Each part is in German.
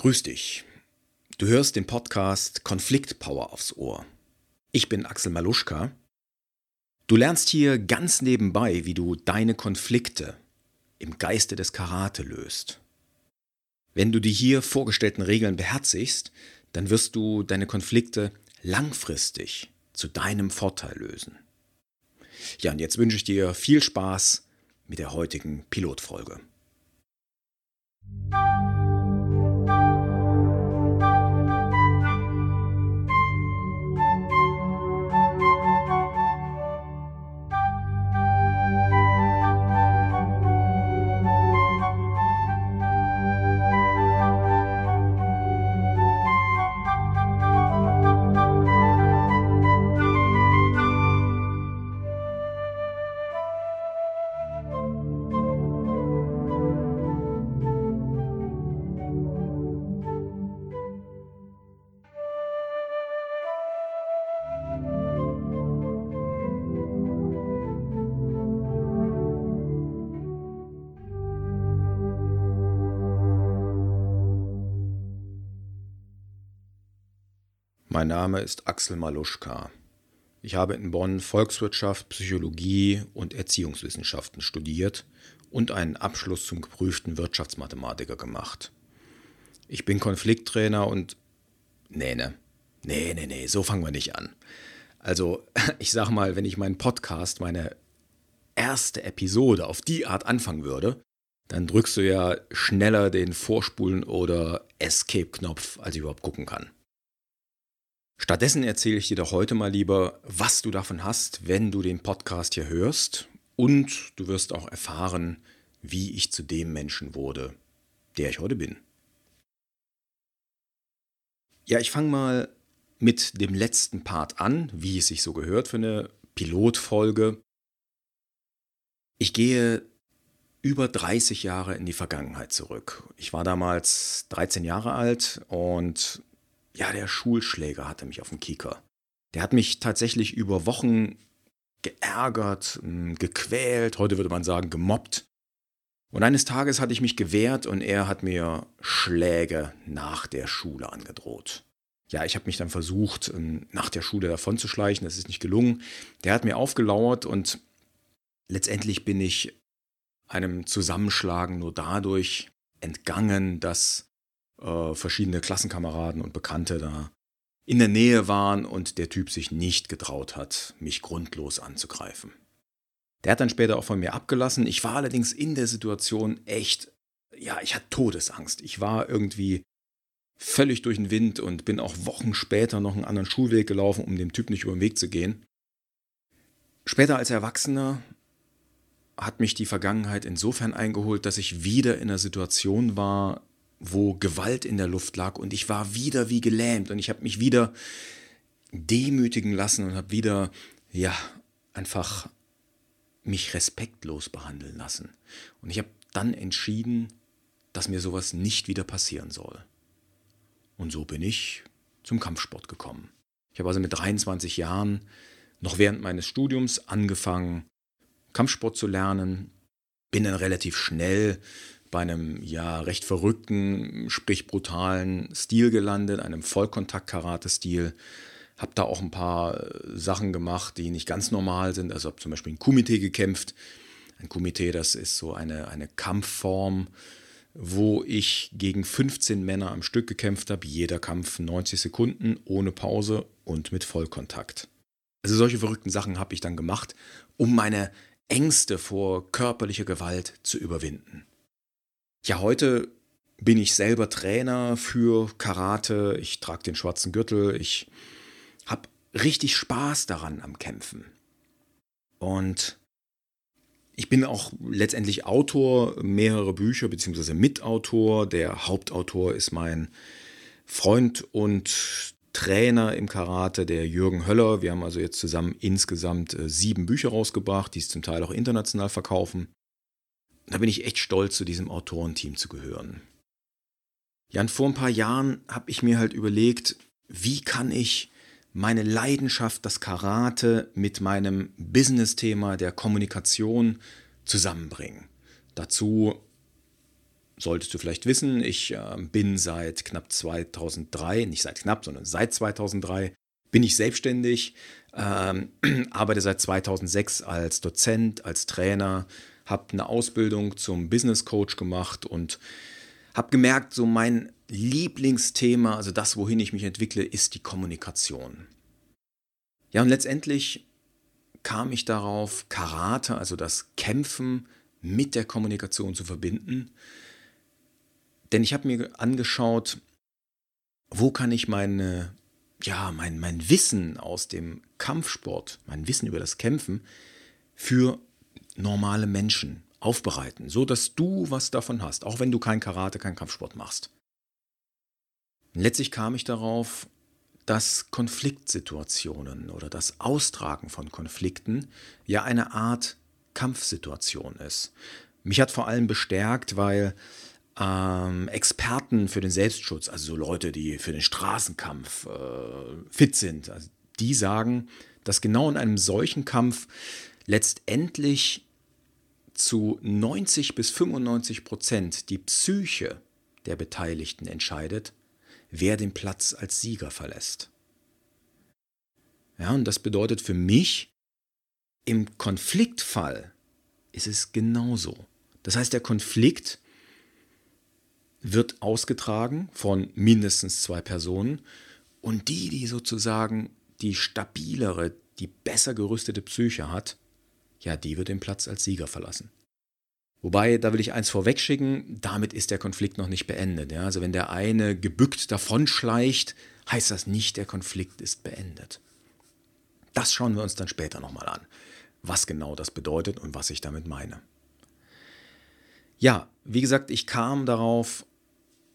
Grüß dich. Du hörst den Podcast Konfliktpower aufs Ohr. Ich bin Axel Maluschka. Du lernst hier ganz nebenbei, wie du deine Konflikte im Geiste des Karate löst. Wenn du die hier vorgestellten Regeln beherzigst, dann wirst du deine Konflikte langfristig zu deinem Vorteil lösen. Ja, und jetzt wünsche ich dir viel Spaß mit der heutigen Pilotfolge. Mein Name ist Axel Maluschka. Ich habe in Bonn Volkswirtschaft, Psychologie und Erziehungswissenschaften studiert und einen Abschluss zum geprüften Wirtschaftsmathematiker gemacht. Ich bin Konflikttrainer und. Nee, ne. Nee, nee, nee, so fangen wir nicht an. Also, ich sag mal, wenn ich meinen Podcast, meine erste Episode auf die Art anfangen würde, dann drückst du ja schneller den Vorspulen- oder Escape-Knopf, als ich überhaupt gucken kann. Stattdessen erzähle ich dir doch heute mal lieber, was du davon hast, wenn du den Podcast hier hörst. Und du wirst auch erfahren, wie ich zu dem Menschen wurde, der ich heute bin. Ja, ich fange mal mit dem letzten Part an, wie es sich so gehört für eine Pilotfolge. Ich gehe über 30 Jahre in die Vergangenheit zurück. Ich war damals 13 Jahre alt und ja, der Schulschläger hatte mich auf dem Kieker. Der hat mich tatsächlich über Wochen geärgert, hm, gequält, heute würde man sagen gemobbt. Und eines Tages hatte ich mich gewehrt und er hat mir Schläge nach der Schule angedroht. Ja, ich habe mich dann versucht, hm, nach der Schule davonzuschleichen, das ist nicht gelungen. Der hat mir aufgelauert und letztendlich bin ich einem Zusammenschlagen nur dadurch entgangen, dass äh, verschiedene Klassenkameraden und Bekannte da in der Nähe waren und der Typ sich nicht getraut hat, mich grundlos anzugreifen. Der hat dann später auch von mir abgelassen. Ich war allerdings in der Situation echt, ja, ich hatte Todesangst. Ich war irgendwie völlig durch den Wind und bin auch Wochen später noch einen anderen Schulweg gelaufen, um dem Typ nicht über den Weg zu gehen. Später als Erwachsener hat mich die Vergangenheit insofern eingeholt, dass ich wieder in einer Situation war, wo Gewalt in der Luft lag und ich war wieder wie gelähmt und ich habe mich wieder demütigen lassen und habe wieder, ja, einfach mich respektlos behandeln lassen. Und ich habe dann entschieden, dass mir sowas nicht wieder passieren soll. Und so bin ich zum Kampfsport gekommen. Ich habe also mit 23 Jahren noch während meines Studiums angefangen, Kampfsport zu lernen, bin dann relativ schnell bei einem ja recht verrückten, sprich brutalen Stil gelandet, einem Vollkontakt-Karate-Stil. Habe da auch ein paar äh, Sachen gemacht, die nicht ganz normal sind. Also habe zum Beispiel ein Kumite gekämpft. Ein Kumite, das ist so eine, eine Kampfform, wo ich gegen 15 Männer am Stück gekämpft habe. Jeder Kampf 90 Sekunden, ohne Pause und mit Vollkontakt. Also solche verrückten Sachen habe ich dann gemacht, um meine Ängste vor körperlicher Gewalt zu überwinden. Ja, heute bin ich selber Trainer für Karate. Ich trage den schwarzen Gürtel. Ich habe richtig Spaß daran am Kämpfen. Und ich bin auch letztendlich Autor mehrerer Bücher, beziehungsweise Mitautor. Der Hauptautor ist mein Freund und Trainer im Karate, der Jürgen Höller. Wir haben also jetzt zusammen insgesamt äh, sieben Bücher rausgebracht, die es zum Teil auch international verkaufen da bin ich echt stolz, zu diesem Autorenteam zu gehören. Ja, und vor ein paar Jahren habe ich mir halt überlegt, wie kann ich meine Leidenschaft, das Karate, mit meinem Business-Thema der Kommunikation zusammenbringen. Dazu solltest du vielleicht wissen, ich äh, bin seit knapp 2003, nicht seit knapp, sondern seit 2003 bin ich selbstständig, ähm, arbeite seit 2006 als Dozent, als Trainer, habe eine Ausbildung zum Business Coach gemacht und habe gemerkt, so mein Lieblingsthema, also das, wohin ich mich entwickle, ist die Kommunikation. Ja, und letztendlich kam ich darauf, Karate, also das Kämpfen mit der Kommunikation zu verbinden. Denn ich habe mir angeschaut, wo kann ich meine, ja, mein, mein Wissen aus dem Kampfsport, mein Wissen über das Kämpfen für normale Menschen aufbereiten, so dass du was davon hast, auch wenn du kein Karate, kein Kampfsport machst. Letztlich kam ich darauf, dass Konfliktsituationen oder das Austragen von Konflikten ja eine Art Kampfsituation ist. Mich hat vor allem bestärkt, weil ähm, Experten für den Selbstschutz, also so Leute, die für den Straßenkampf äh, fit sind, also die sagen, dass genau in einem solchen Kampf letztendlich zu 90 bis 95 Prozent die Psyche der Beteiligten entscheidet, wer den Platz als Sieger verlässt. Ja, und das bedeutet für mich, im Konfliktfall ist es genauso. Das heißt, der Konflikt wird ausgetragen von mindestens zwei Personen und die, die sozusagen die stabilere, die besser gerüstete Psyche hat, ja, die wird den Platz als Sieger verlassen. Wobei, da will ich eins vorwegschicken, damit ist der Konflikt noch nicht beendet. Ja? Also wenn der eine gebückt davonschleicht, heißt das nicht, der Konflikt ist beendet. Das schauen wir uns dann später nochmal an, was genau das bedeutet und was ich damit meine. Ja, wie gesagt, ich kam darauf,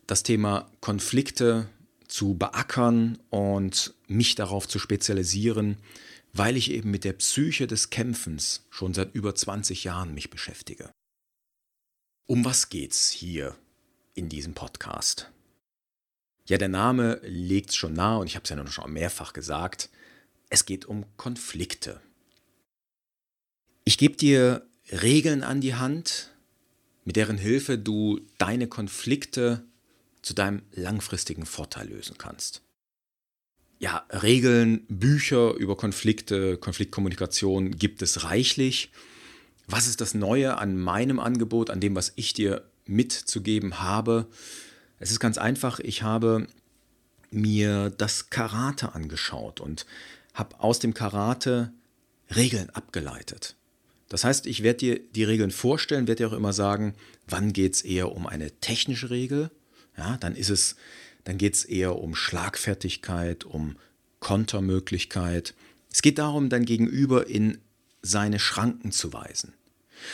das Thema Konflikte zu beackern und mich darauf zu spezialisieren, weil ich eben mit der Psyche des Kämpfens schon seit über 20 Jahren mich beschäftige. Um was geht's hier in diesem Podcast? Ja, der Name legt schon nahe und ich habe es ja noch schon mehrfach gesagt. Es geht um Konflikte. Ich gebe dir Regeln an die Hand, mit deren Hilfe du deine Konflikte zu deinem langfristigen Vorteil lösen kannst. Ja, Regeln, Bücher über Konflikte, Konfliktkommunikation gibt es reichlich. Was ist das Neue an meinem Angebot, an dem, was ich dir mitzugeben habe? Es ist ganz einfach, ich habe mir das Karate angeschaut und habe aus dem Karate Regeln abgeleitet. Das heißt, ich werde dir die Regeln vorstellen, werde dir auch immer sagen, wann geht es eher um eine technische Regel, ja, dann ist es, dann geht es eher um Schlagfertigkeit, um Kontermöglichkeit. Es geht darum, dein Gegenüber in seine Schranken zu weisen.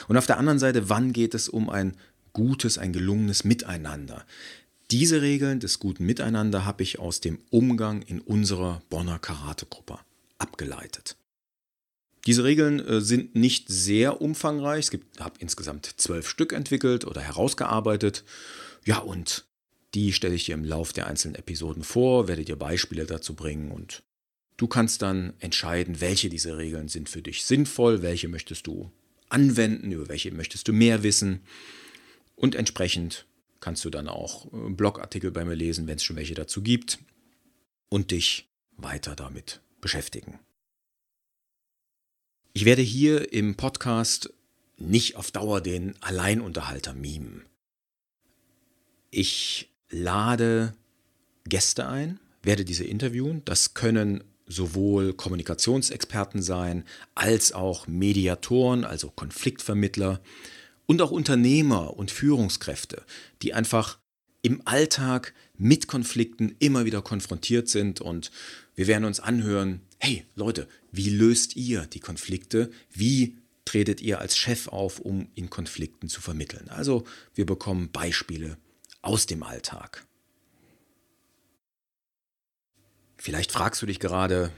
Und auf der anderen Seite, wann geht es um ein gutes, ein gelungenes Miteinander? Diese Regeln des guten Miteinander habe ich aus dem Umgang in unserer Bonner Karate-Gruppe abgeleitet. Diese Regeln äh, sind nicht sehr umfangreich. Ich habe insgesamt zwölf Stück entwickelt oder herausgearbeitet. Ja, und die stelle ich dir im Lauf der einzelnen Episoden vor, werde dir Beispiele dazu bringen und Du kannst dann entscheiden, welche dieser Regeln sind für dich sinnvoll, welche möchtest du anwenden, über welche möchtest du mehr wissen. Und entsprechend kannst du dann auch äh, Blogartikel bei mir lesen, wenn es schon welche dazu gibt, und dich weiter damit beschäftigen. Ich werde hier im Podcast nicht auf Dauer den Alleinunterhalter mimen. Ich lade Gäste ein, werde diese interviewen. Das können sowohl Kommunikationsexperten sein, als auch Mediatoren, also Konfliktvermittler und auch Unternehmer und Führungskräfte, die einfach im Alltag mit Konflikten immer wieder konfrontiert sind und wir werden uns anhören, hey Leute, wie löst ihr die Konflikte? Wie tretet ihr als Chef auf, um in Konflikten zu vermitteln? Also wir bekommen Beispiele aus dem Alltag. Vielleicht fragst du dich gerade,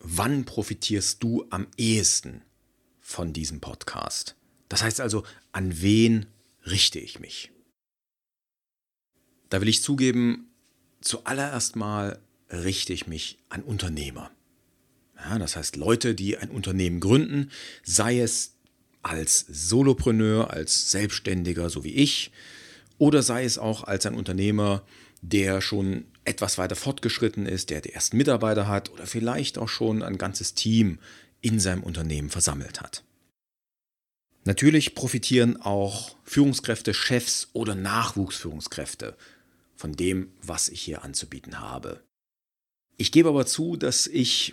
wann profitierst du am ehesten von diesem Podcast? Das heißt also, an wen richte ich mich? Da will ich zugeben, zuallererst mal richte ich mich an Unternehmer. Ja, das heißt Leute, die ein Unternehmen gründen, sei es als Solopreneur, als Selbstständiger, so wie ich, oder sei es auch als ein Unternehmer, der schon etwas weiter fortgeschritten ist, der die ersten Mitarbeiter hat oder vielleicht auch schon ein ganzes Team in seinem Unternehmen versammelt hat. Natürlich profitieren auch Führungskräfte, Chefs oder Nachwuchsführungskräfte von dem, was ich hier anzubieten habe. Ich gebe aber zu, dass ich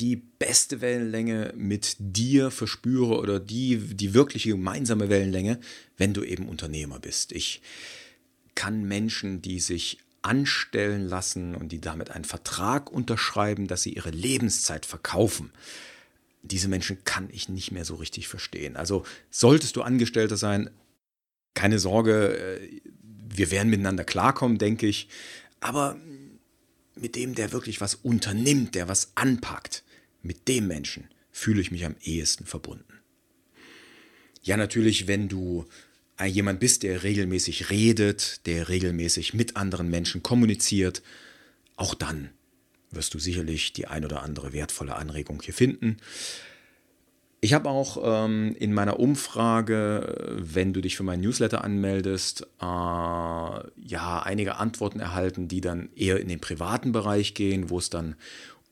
die beste Wellenlänge mit dir verspüre oder die, die wirkliche gemeinsame Wellenlänge, wenn du eben Unternehmer bist. Ich kann Menschen, die sich anstellen lassen und die damit einen Vertrag unterschreiben, dass sie ihre Lebenszeit verkaufen, diese Menschen kann ich nicht mehr so richtig verstehen. Also solltest du Angestellter sein, keine Sorge, äh, wir werden miteinander klarkommen, denke ich. Aber mit dem, der wirklich was unternimmt, der was anpackt, mit dem Menschen fühle ich mich am ehesten verbunden. Ja, natürlich, wenn du jemand bist, der regelmäßig redet, der regelmäßig mit anderen Menschen kommuniziert, auch dann wirst du sicherlich die ein oder andere wertvolle Anregung hier finden. Ich habe auch ähm, in meiner Umfrage, wenn du dich für meinen Newsletter anmeldest, äh, ja einige Antworten erhalten, die dann eher in den privaten Bereich gehen, wo es dann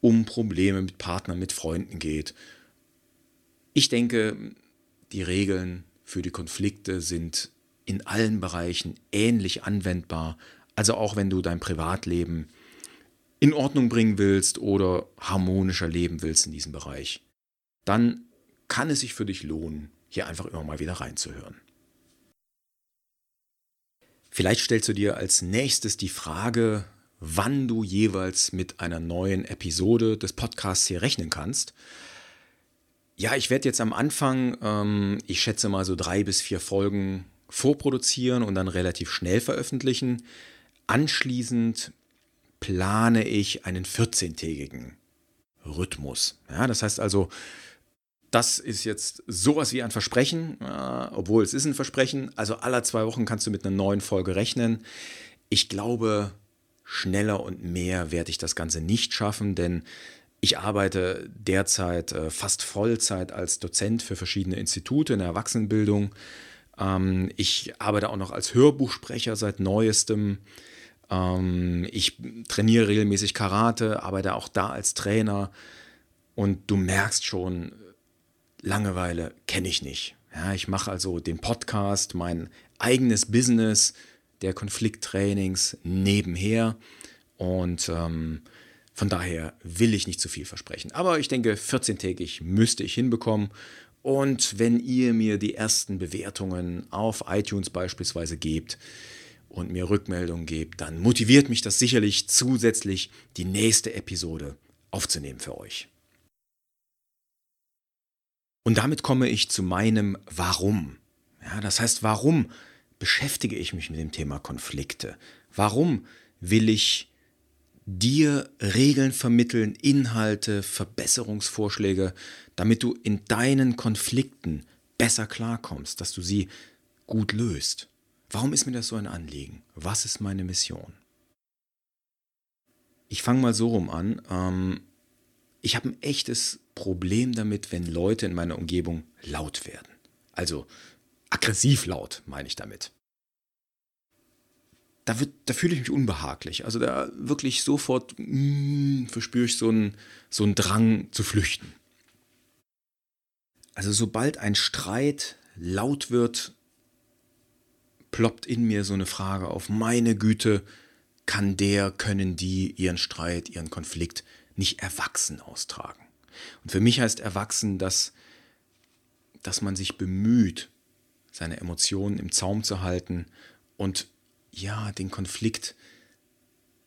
um Probleme mit Partnern, mit Freunden geht. Ich denke, die Regeln für die Konflikte sind in allen Bereichen ähnlich anwendbar. Also auch wenn du dein Privatleben in Ordnung bringen willst oder harmonischer leben willst in diesem Bereich, dann kann es sich für dich lohnen, hier einfach immer mal wieder reinzuhören. Vielleicht stellst du dir als nächstes die Frage, wann du jeweils mit einer neuen Episode des Podcasts hier rechnen kannst. Ja, ich werde jetzt am Anfang, ähm, ich schätze mal so drei bis vier Folgen vorproduzieren und dann relativ schnell veröffentlichen. Anschließend plane ich einen 14-tägigen Rhythmus. Ja, das heißt also, das ist jetzt sowas wie ein Versprechen, äh, obwohl es ist ein Versprechen. Also alle zwei Wochen kannst du mit einer neuen Folge rechnen. Ich glaube, schneller und mehr werde ich das Ganze nicht schaffen, denn ich arbeite derzeit äh, fast Vollzeit als Dozent für verschiedene Institute in der Erwachsenenbildung. Ähm, ich arbeite auch noch als Hörbuchsprecher seit neuestem. Ähm, ich trainiere regelmäßig Karate, arbeite auch da als Trainer. Und du merkst schon, Langeweile kenne ich nicht. Ja, ich mache also den Podcast, mein eigenes Business der Konflikttrainings nebenher. Und ähm, von daher will ich nicht zu viel versprechen. Aber ich denke, 14-tägig müsste ich hinbekommen. Und wenn ihr mir die ersten Bewertungen auf iTunes beispielsweise gebt und mir Rückmeldungen gebt, dann motiviert mich das sicherlich zusätzlich, die nächste Episode aufzunehmen für euch. Und damit komme ich zu meinem Warum. Ja, das heißt, warum beschäftige ich mich mit dem Thema Konflikte? Warum will ich dir Regeln vermitteln, Inhalte, Verbesserungsvorschläge, damit du in deinen Konflikten besser klarkommst, dass du sie gut löst? Warum ist mir das so ein Anliegen? Was ist meine Mission? Ich fange mal so rum an. Ähm, ich habe ein echtes Problem damit, wenn Leute in meiner Umgebung laut werden. Also aggressiv laut, meine ich damit. Da, wird, da fühle ich mich unbehaglich. Also da wirklich sofort mm, verspüre ich so einen, so einen Drang zu flüchten. Also sobald ein Streit laut wird, ploppt in mir so eine Frage auf, meine Güte, kann der, können die ihren Streit, ihren Konflikt nicht erwachsen austragen. Und für mich heißt erwachsen, dass, dass man sich bemüht, seine Emotionen im Zaum zu halten und ja, den Konflikt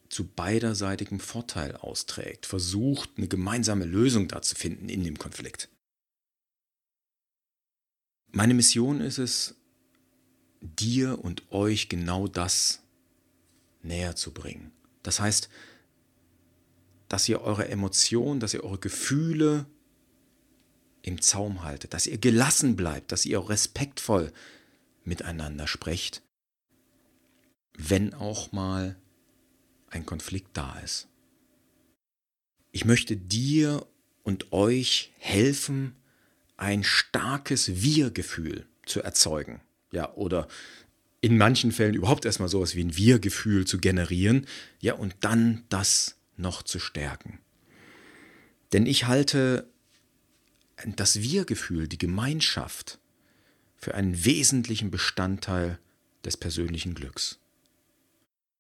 zu beiderseitigem Vorteil austrägt, versucht, eine gemeinsame Lösung da zu finden in dem Konflikt. Meine Mission ist es, dir und euch genau das näher zu bringen. Das heißt, dass ihr eure Emotionen, dass ihr eure Gefühle im Zaum haltet, dass ihr gelassen bleibt, dass ihr respektvoll miteinander sprecht, wenn auch mal ein Konflikt da ist. Ich möchte dir und euch helfen, ein starkes Wir-Gefühl zu erzeugen. Ja, oder in manchen Fällen überhaupt erstmal sowas wie ein Wir-Gefühl zu generieren, ja, und dann das noch zu stärken. Denn ich halte das Wir-Gefühl, die Gemeinschaft, für einen wesentlichen Bestandteil des persönlichen Glücks.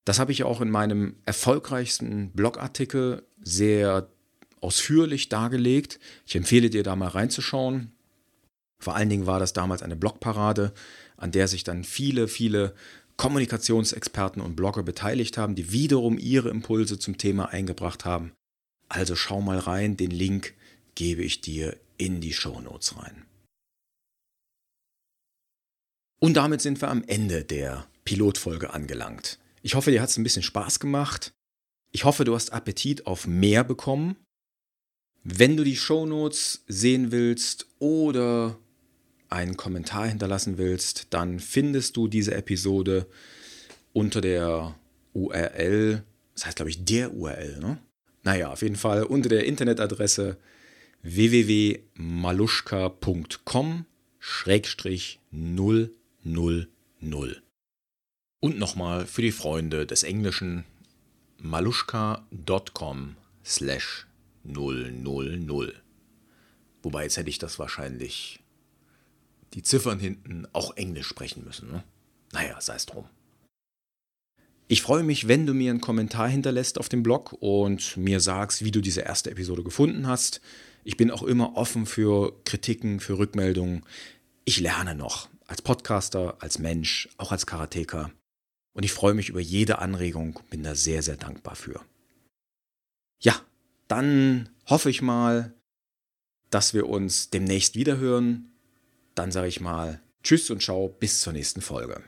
Das habe ich auch in meinem erfolgreichsten Blogartikel sehr ausführlich dargelegt. Ich empfehle dir da mal reinzuschauen. Vor allen Dingen war das damals eine Blogparade, an der sich dann viele, viele Kommunikationsexperten und Blogger beteiligt haben, die wiederum ihre Impulse zum Thema eingebracht haben. Also schau mal rein, den Link gebe ich dir in die Show Notes rein. Und damit sind wir am Ende der Pilotfolge angelangt. Ich hoffe, dir hat es ein bisschen Spaß gemacht. Ich hoffe, du hast Appetit auf mehr bekommen. Wenn du die Shownotes sehen willst oder einen Kommentar hinterlassen willst, dann findest du diese Episode unter der URL, das heißt glaube ich der URL, ne? Naja, auf jeden Fall unter der Internetadresse www.maluschka.com 000. Und nochmal für die Freunde des Englischen maluschka.com slash 000. Wobei jetzt hätte ich das wahrscheinlich die Ziffern hinten auch Englisch sprechen müssen. Ne? Naja, sei es drum. Ich freue mich, wenn du mir einen Kommentar hinterlässt auf dem Blog und mir sagst, wie du diese erste Episode gefunden hast. Ich bin auch immer offen für Kritiken, für Rückmeldungen. Ich lerne noch als Podcaster, als Mensch, auch als Karateka. Und ich freue mich über jede Anregung, bin da sehr, sehr dankbar für. Ja, dann hoffe ich mal, dass wir uns demnächst wiederhören. Dann sage ich mal Tschüss und Ciao, bis zur nächsten Folge.